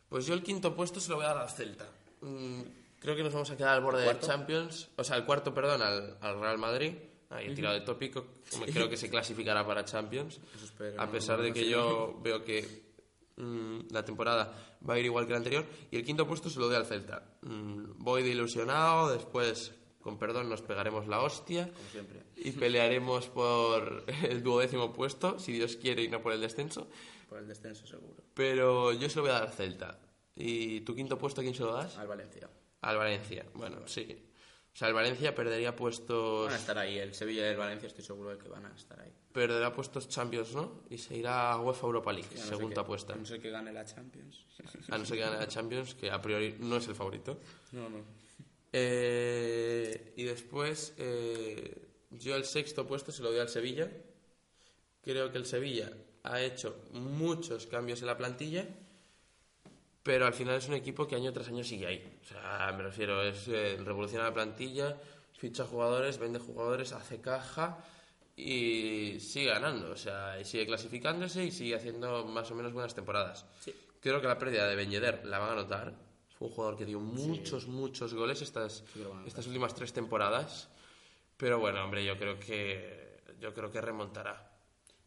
Pues yo el quinto puesto se lo voy a dar al Celta. Mm, creo que nos vamos a quedar al borde de Champions. O sea, el cuarto, perdón, al, al Real Madrid. Ahí he tirado de tópico. Creo que se clasificará para Champions. espero, a pesar no, de que yo veo que mm, la temporada va a ir igual que la anterior. Y el quinto puesto se lo doy al Celta. Mm, voy de ilusionado. Después, con perdón, nos pegaremos la hostia. Como siempre. Y pelearemos por el duodécimo puesto, si Dios quiere, y no por el descenso. Por el descenso seguro. Pero yo se lo voy a dar al Celta. ¿Y tu quinto puesto a quién se lo das? Al Valencia. Al Valencia. Bueno, sí. O sea, el Valencia perdería puestos. Van a estar ahí. El Sevilla y el Valencia estoy seguro de que van a estar ahí. Perderá puestos Champions, ¿no? Y se irá a UEFA Europa League, no que- apuesta. A no ser que gane la Champions. A no ser que gane la Champions, que a priori no es el favorito. No, no. Eh, y después, eh, yo el sexto puesto se lo doy al Sevilla. Creo que el Sevilla ha hecho muchos cambios en la plantilla, pero al final es un equipo que año tras año sigue ahí. O sea, me refiero, es eh, revoluciona la plantilla, ficha jugadores, vende jugadores, hace caja y sigue ganando. O sea, y sigue clasificándose y sigue haciendo más o menos buenas temporadas. Creo que la pérdida de Ben Yedder la van a notar. Fue un jugador que dio muchos, muchos goles estas, estas últimas tres temporadas. Pero bueno, hombre, yo creo que yo creo que remontará.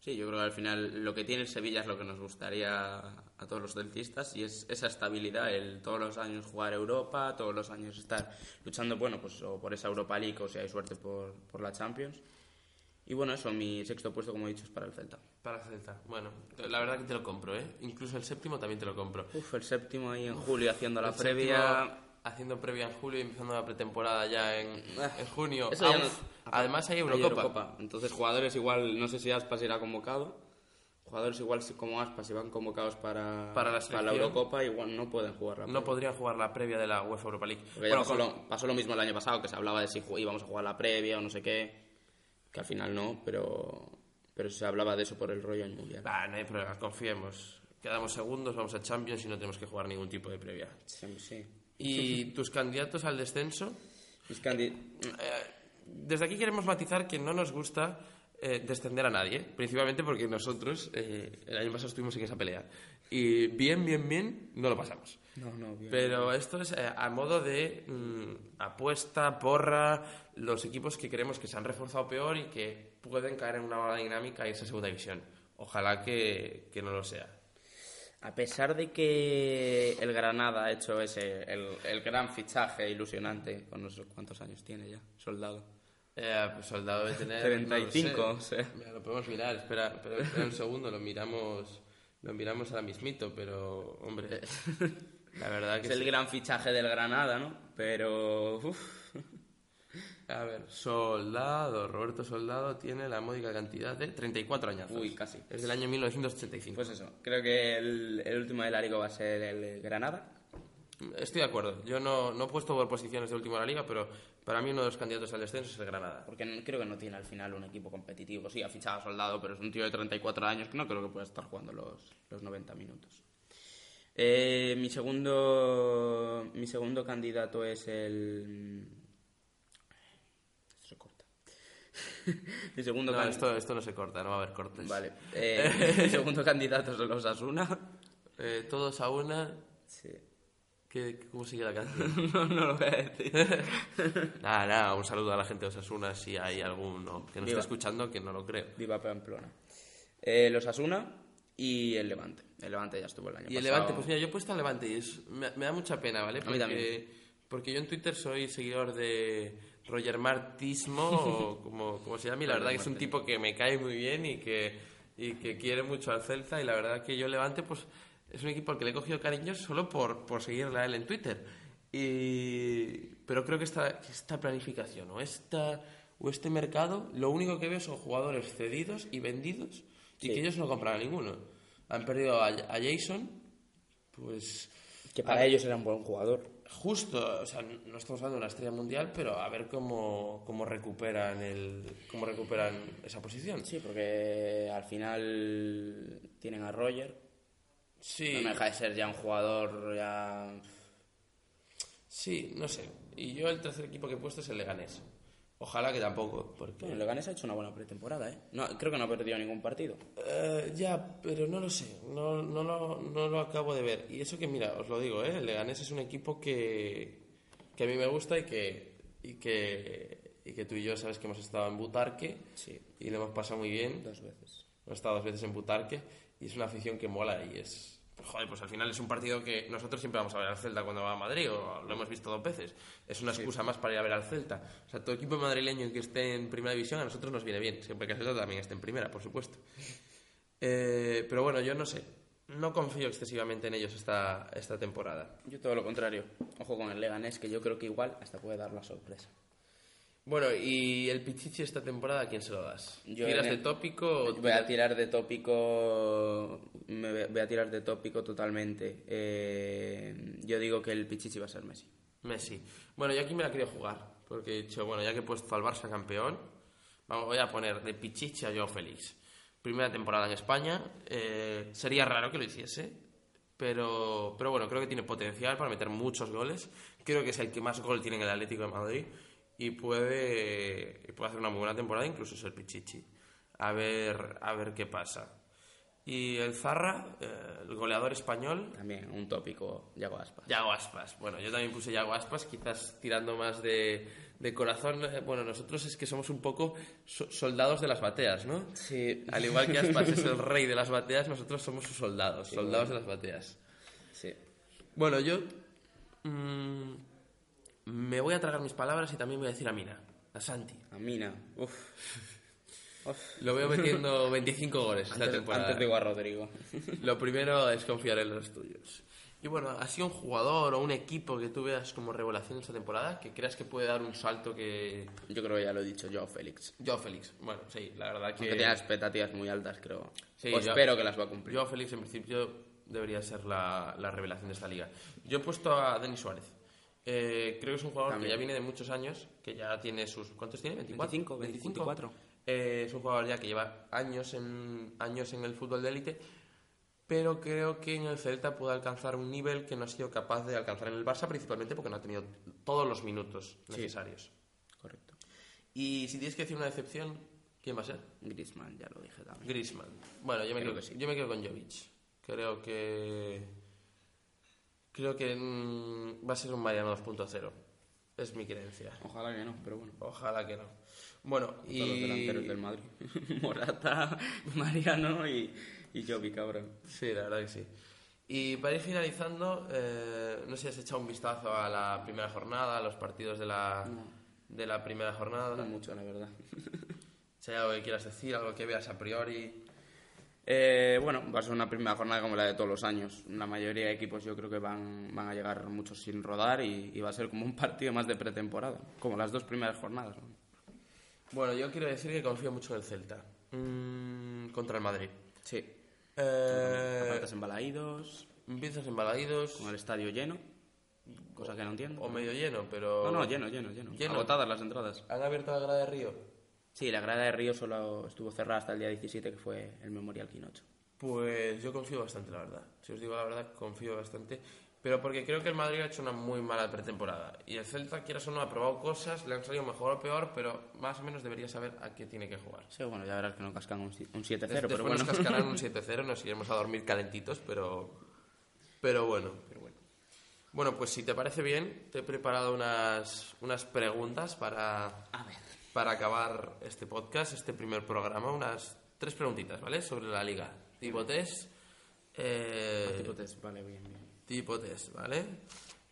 Sí, yo creo que al final lo que tiene el Sevilla es lo que nos gustaría a todos los dentistas y es esa estabilidad, el todos los años jugar Europa, todos los años estar luchando, bueno, pues o por esa Europa League o si hay suerte por, por la Champions. Y bueno, eso, mi sexto puesto, como he dicho, es para el Celta. Para Celta. Bueno, la verdad que te lo compro, ¿eh? Incluso el séptimo también te lo compro. Uf, el séptimo ahí en julio haciendo la El previa. séptimo, haciendo previa en julio y empezando la pretemporada ya en, en junio. Eso ya Ah, no-. Además hay Hay Eurocopa. Entonces, jugadores igual, no sé si Aspas irá convocado. Jugadores igual si- como Aspas, si van convocados para, Para la selección. Eurocopa, igual no pueden jugar la No previa. podrían jugar la previa de la UEFA Europa League. Porque ya Bueno, pasó, con- lo, pasó lo mismo el año pasado, que se hablaba de si ju- íbamos a jugar la previa o no sé qué, que al final no, pero, pero se hablaba de eso por el rollo en mundial. Bah, no hay problema, confiemos. Quedamos segundos, vamos a Champions y no tenemos que jugar ningún tipo de previa. Sí, sí. <laughs> ¿Y tus candidatos al descenso? Eh, desde aquí queremos matizar que no nos gusta eh, descender a nadie, principalmente porque nosotros eh, el año pasado estuvimos en esa pelea. Y bien, bien, bien, no lo pasamos. No, no, bien. Pero esto es eh, a modo de mm, apuesta, porra, los equipos que creemos que se han reforzado peor y que pueden caer en una mala dinámica y esa segunda división. Ojalá que, que no lo sea. A pesar de que el Granada ha hecho ese, el, el gran fichaje ilusionante, con no sé cuántos años tiene ya, soldado. Eh, pues soldado de tener 35, no lo o sea. Mira, lo podemos mirar, espera, espera, espera un segundo, lo miramos, lo miramos ahora mismito, pero hombre, la verdad que Es el sí. gran fichaje del Granada, ¿no? Pero... uf. A ver, Soldado, Roberto Soldado tiene la módica cantidad de 34 años. Uy, casi. Es del año 1985. Pues eso, creo que el, el último de la liga va a ser el Granada. Estoy de acuerdo. Yo no, no he puesto por posiciones de última de la liga, pero para mí uno de los candidatos al descenso es el Granada. Porque no- creo que no tiene al final un equipo competitivo. Sí, ha fichado a Soldado, pero es un tío de 34 años que no creo que pueda estar jugando los, los 90 minutos. Eh, mi segundo mi segundo candidato es el... Esto se corta. <laughs> mi segundo No, can- esto, esto no se corta, no va a haber cortes. Vale. Eh, <laughs> mi segundo candidato es los Asuna. Eh, todos a una. Sí. ¿Qué, ¿Cómo sigue la canción? <laughs> No, no lo voy a decir. nada, nada, un saludo a la gente de Osasuna si hay alguno que nos está escuchando, que no lo creo. Viva Pamplona. Eh, los Asuna y el Levante. El Levante ya estuvo el año Y el pasado. Levante, pues mira, yo he puesto al Levante y es- me, me da mucha pena, ¿vale? mí Porque, también. porque yo en Twitter soy seguidor de Roger Martismo, o <laughs> como, como se llama, y la verdad que es un tipo que me cae muy bien y que, y que quiere mucho al Celta, y la verdad que yo Levante, pues es un equipo al que le he cogido cariño solo por, por seguirle a él en Twitter. Y, pero creo que esta, esta planificación o, esta, o este mercado, lo único que veo son jugadores cedidos y vendidos y que ellos no compran a ninguno. Han perdido a, a Jason, pues Que para ellos era un buen jugador. Justo, o sea, no estamos hablando de una estrella mundial, pero a ver cómo, cómo recuperan el cómo recuperan esa posición. Sí, porque al final tienen a Roger. Sí, No deja de ser ya un jugador ya... sí, no sé. Y yo el tercer equipo que he puesto es el Leganés. Ojalá que tampoco, porque... Bueno, Leganés ha hecho una buena pretemporada, ¿eh? No, creo que no ha perdido ningún partido. Eh, ya, pero no lo sé, no, no, lo, no lo acabo de ver. Y eso que, mira, os lo digo, ¿eh? el Leganés es un equipo que, que a mí me gusta y que, y, que, y que tú y yo sabes que hemos estado en Butarque Sí. y lo hemos pasado muy bien. Dos veces. Hemos estado dos veces en Butarque y es una afición que mola y es... Joder, pues al final es un partido que nosotros siempre vamos a ver al Celta cuando va a Madrid, o lo hemos visto dos veces. Es una excusa más para ir a ver al Celta. O sea, todo equipo madrileño que esté en primera división a nosotros nos viene bien, siempre que el Celta también esté en primera, por supuesto. Eh, pero bueno, yo no sé. No confío excesivamente en ellos esta, esta temporada. Yo todo lo contrario. Ojo con el Leganés, que yo creo que igual hasta puede dar la sorpresa. Bueno, y el Pichichi esta temporada, ¿a quién se lo das? Yo ¿Tiras de tópico o Voy a tirar de tópico. Me voy- a tirar de tópico totalmente. Eh, yo digo que el Pichichi va a ser Messi. Messi. Bueno, yo aquí me la quería jugar, porque he dicho, bueno, ya que he puesto al Barça campeón, voy a poner de Pichichi a Joao Félix. Primera temporada en España, eh, sería raro que lo hiciese, pero, pero bueno, creo que tiene potencial para meter muchos goles. Creo que es el que más gol tiene en el Atlético de Madrid y puede, y puede hacer una muy buena temporada, incluso ser Pichichi. A ver, a ver qué pasa. Y el Zarra, eh, el goleador español, También un tópico, Yago Aspas. Yago Aspas. Bueno, yo también puse Yago Aspas, quizás tirando más de, de corazón. Eh, Bueno, nosotros es que somos un poco so- soldados de las bateas, ¿no? Sí. Al igual que Aspas es el rey de las bateas, nosotros somos sus soldados, soldados de las bateas. Sí. Bueno, yo mm, me voy a tragar mis palabras y también voy a decir a Mina, a Santi. A Mina. Uf. Uf. <laughs> Lo veo metiendo 25 goles esta Antes, temporada. antes digo a Rodrigo. <laughs> Lo primero es confiar en los tuyos. Y bueno, ¿ha sido un jugador o un equipo que tú veas como revelación esta temporada? Que creas que puede dar un salto que... Yo creo que ya lo he dicho, Joao Félix. Joao Félix. Bueno, sí, la verdad que... Que tenía expectativas muy altas, creo. Sí, o yo- espero que las va a cumplir. Joao Félix en principio debería ser la, la revelación de esta liga. Yo he puesto a Denis Suárez. Eh, creo que es un jugador También. que ya viene de muchos años, que ya tiene sus... ¿Cuántos tiene? 24. 25, 24. Eh, es un jugador ya que lleva años en, años en el fútbol de élite, pero creo que en el Celta puede alcanzar un nivel que no ha sido capaz de alcanzar en el Barça, principalmente porque no ha tenido todos los minutos necesarios. Correcto. Y si tienes que decir una decepción, ¿quién va a ser? Griezmann, ya lo dije también. Griezmann. Bueno, yo me, Creo quedo, que sí. yo me quedo con Jovic. Creo que. Creo que va a ser un Mariano 2.0. Es mi creencia. Ojalá que no, pero bueno. Ojalá que no. Bueno, Todos los y. delanteros del Madrid. <laughs> Morata, Mariano y, y Jovi, cabrón. Sí, la verdad que sí. Y para ir finalizando, eh, no sé si has echado un vistazo a la primera jornada, a los partidos de la, de la primera jornada. No mucho, la verdad. <laughs> Si hay algo que quieras decir, algo que veas a priori. Eh, bueno, va a ser una primera jornada como la de todos los años. La mayoría de equipos yo creo que van, van a llegar muchos sin rodar y, y va a ser como un <laughs> partido más de pretemporada, como las dos primeras jornadas. ¿no? Bueno, yo quiero decir que confío mucho en el Celta. Mm, contra el Madrid. Sí. Eh, embalaídos, empiezas embalaídos con el estadio lleno, cosa que no entiendo. o medio lleno, pero... No, no, lleno, lleno, lleno. Lleno. Agotadas las entradas. ¿Han abierto la grada de Río? Sí, la grada de Río solo estuvo cerrada hasta el día 17, que fue el Memorial Quinocho. Pues yo confío bastante, la verdad. Si os digo la verdad, confío bastante. Pero porque creo que el Madrid ha hecho una muy mala pretemporada. Y el Celta, quieras o no, ha probado cosas, le han salido mejor o peor, pero más o menos debería saber a qué tiene que jugar. Sí, bueno, ya verás que no cascan un, si- un 7-0, Después pero bueno. nos cascarán un <laughs> 7-0, nos iremos a dormir calentitos, pero, pero bueno. Pero bueno. Bueno, pues si te parece bien, te he preparado unas, unas preguntas para, A ver. Para acabar este podcast, este primer programa. Unas tres preguntitas, ¿vale? Sobre la liga. Tipo test. eh, Tipo test, vale, bien, bien. tipo test, ¿vale?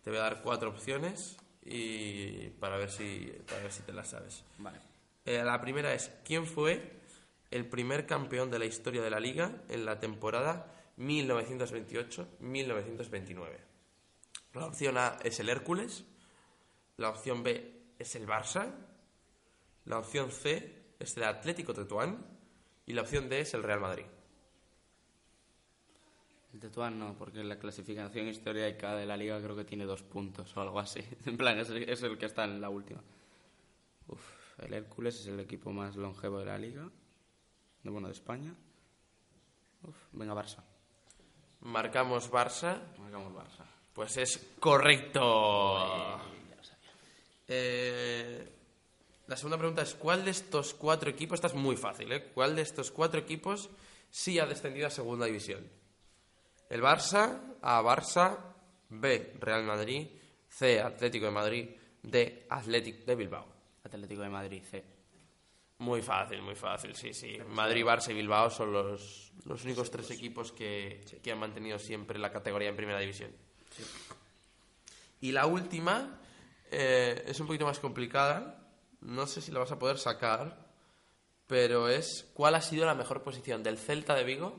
Te voy a dar cuatro opciones y para ver si, para ver si te las sabes. Vale. Eh, la primera es, ¿quién fue el primer campeón de la historia de la liga en la temporada 1928-1929? La opción A es el Hércules, la opción B es el Barça, la opción C es el Atlético Tetuán y la opción D es el Real Madrid. El Tetuán no, porque la clasificación histórica de la liga creo que tiene dos puntos o algo así. <laughs> En plan, es el, es el que está en la última. Uf, el Hércules es el equipo más longevo de la liga. De, bueno, de España. Uf, venga, Barça. Marcamos Barça, Marcamos Barça. pues es correcto. Ya lo sabía. Eh, La segunda pregunta es, ¿cuál de estos cuatro equipos, esta es muy fácil, ¿eh? ¿Cuál de estos cuatro equipos sí ha descendido a segunda división? El Barça, A, Barça, B, Real Madrid, C, Atlético de Madrid, D, Atlético de Bilbao. Atlético de Madrid, C. Muy fácil, muy fácil, sí, sí. Madrid, Barça y Bilbao son los, los únicos tres equipos que, que han mantenido siempre la categoría en primera división. Y la última eh, es un poquito más complicada. No sé si la vas a poder sacar, pero es ¿cuál ha sido la mejor posición del Celta de Vigo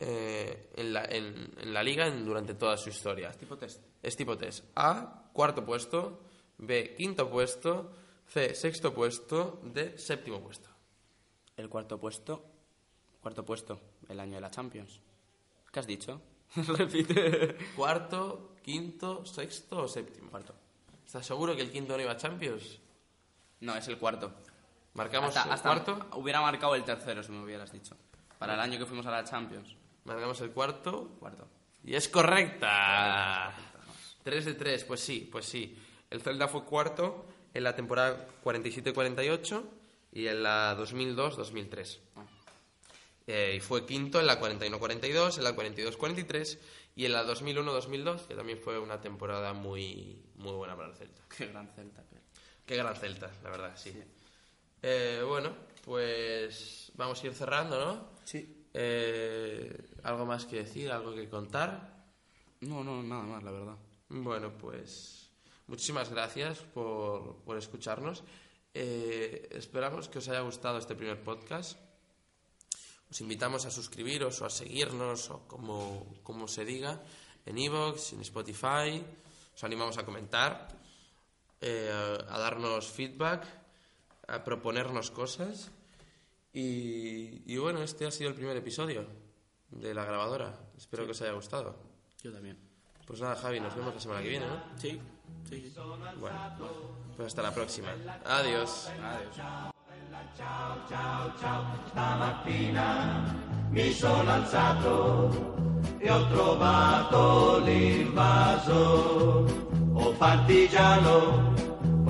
eh, en, la, en, en la liga en- durante toda su historia? Es tipo test. Es tipo test. A, cuarto puesto. B, quinto puesto. C, sexto puesto. D, séptimo puesto. El cuarto puesto. Cuarto puesto, el año de la Champions. ¿Qué has dicho? <laughs> Repite. Cuarto, quinto, sexto o séptimo. Cuarto. ¿Estás seguro que el quinto no iba a Champions? No, es el cuarto. ¿Marcamos Hasta, el hasta cuarto? Hubiera marcado el tercero si me hubieras dicho. Para el año que fuimos a la Champions. Marcamos el cuarto. Cuarto. Y es correcta. 3 de 3, pues sí, pues sí. El Celta fue cuarto en la temporada 47-48 y en la 2002-2003. Eh, y fue quinto en la 41-42, en la 42-43 y en la 2001-2002, que también fue una temporada muy, muy buena para el Celta. Qué gran Celta. que- Qué gran Celta, la verdad, sí. Eh, bueno, pues vamos a ir cerrando, ¿no? Sí. Eh, ¿Algo más que decir? ¿Algo que contar? No, no, nada más, la verdad. Bueno, pues muchísimas gracias por, por escucharnos. Eh, esperamos que os haya gustado este primer podcast. Os invitamos a suscribiros o a seguirnos o como, como se diga en Evox, en Spotify. Os animamos a comentar, eh, a darnos feedback, a proponernos cosas. Y, y bueno, este ha sido el primer episodio de la grabadora. Espero que os haya gustado. Yo también. Pues nada, Javi, nos vemos la semana que viene, ¿no? Sí, sí. sí. Bueno, pues hasta la próxima. Adiós. Adiós. Stamattina mi sono alzato e ho trovato l'invaso. Oh partigiano,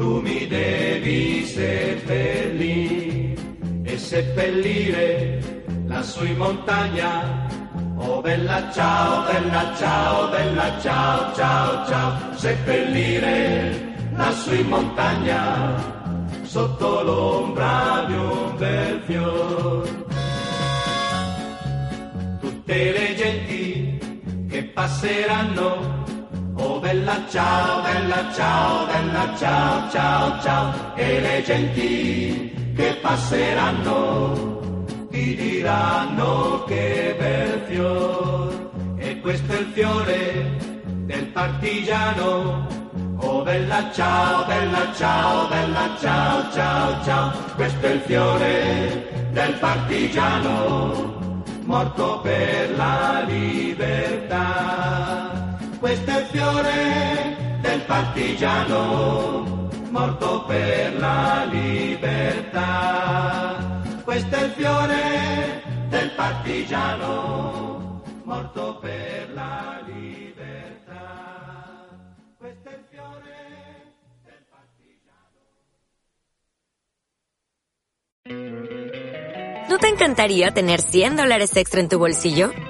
tu mi devi seppellire e seppellire lassù in montagna. Oh bella ciao, bella ciao, bella ciao, ciao, ciao, seppellire lassù in montagna sotto l'ombra di un bel fior. Tutte le genti che passeranno, bella ciao, bella ciao, bella ciao, ciao, ciao, e le genti che passeranno ti diranno che bel fior. E questo è il fiore del partigiano. Oh bella ciao, bella ciao, bella ciao, ciao, ciao, questo è il fiore del partigiano, morto per la libertà. Il fiore del partigiano, morto per la libertà. Questo è il fiore del partigiano, morto per la libertà. Questo è il fiore del ¿No te encantaría tener 100 dólares extra en tu bolsillo?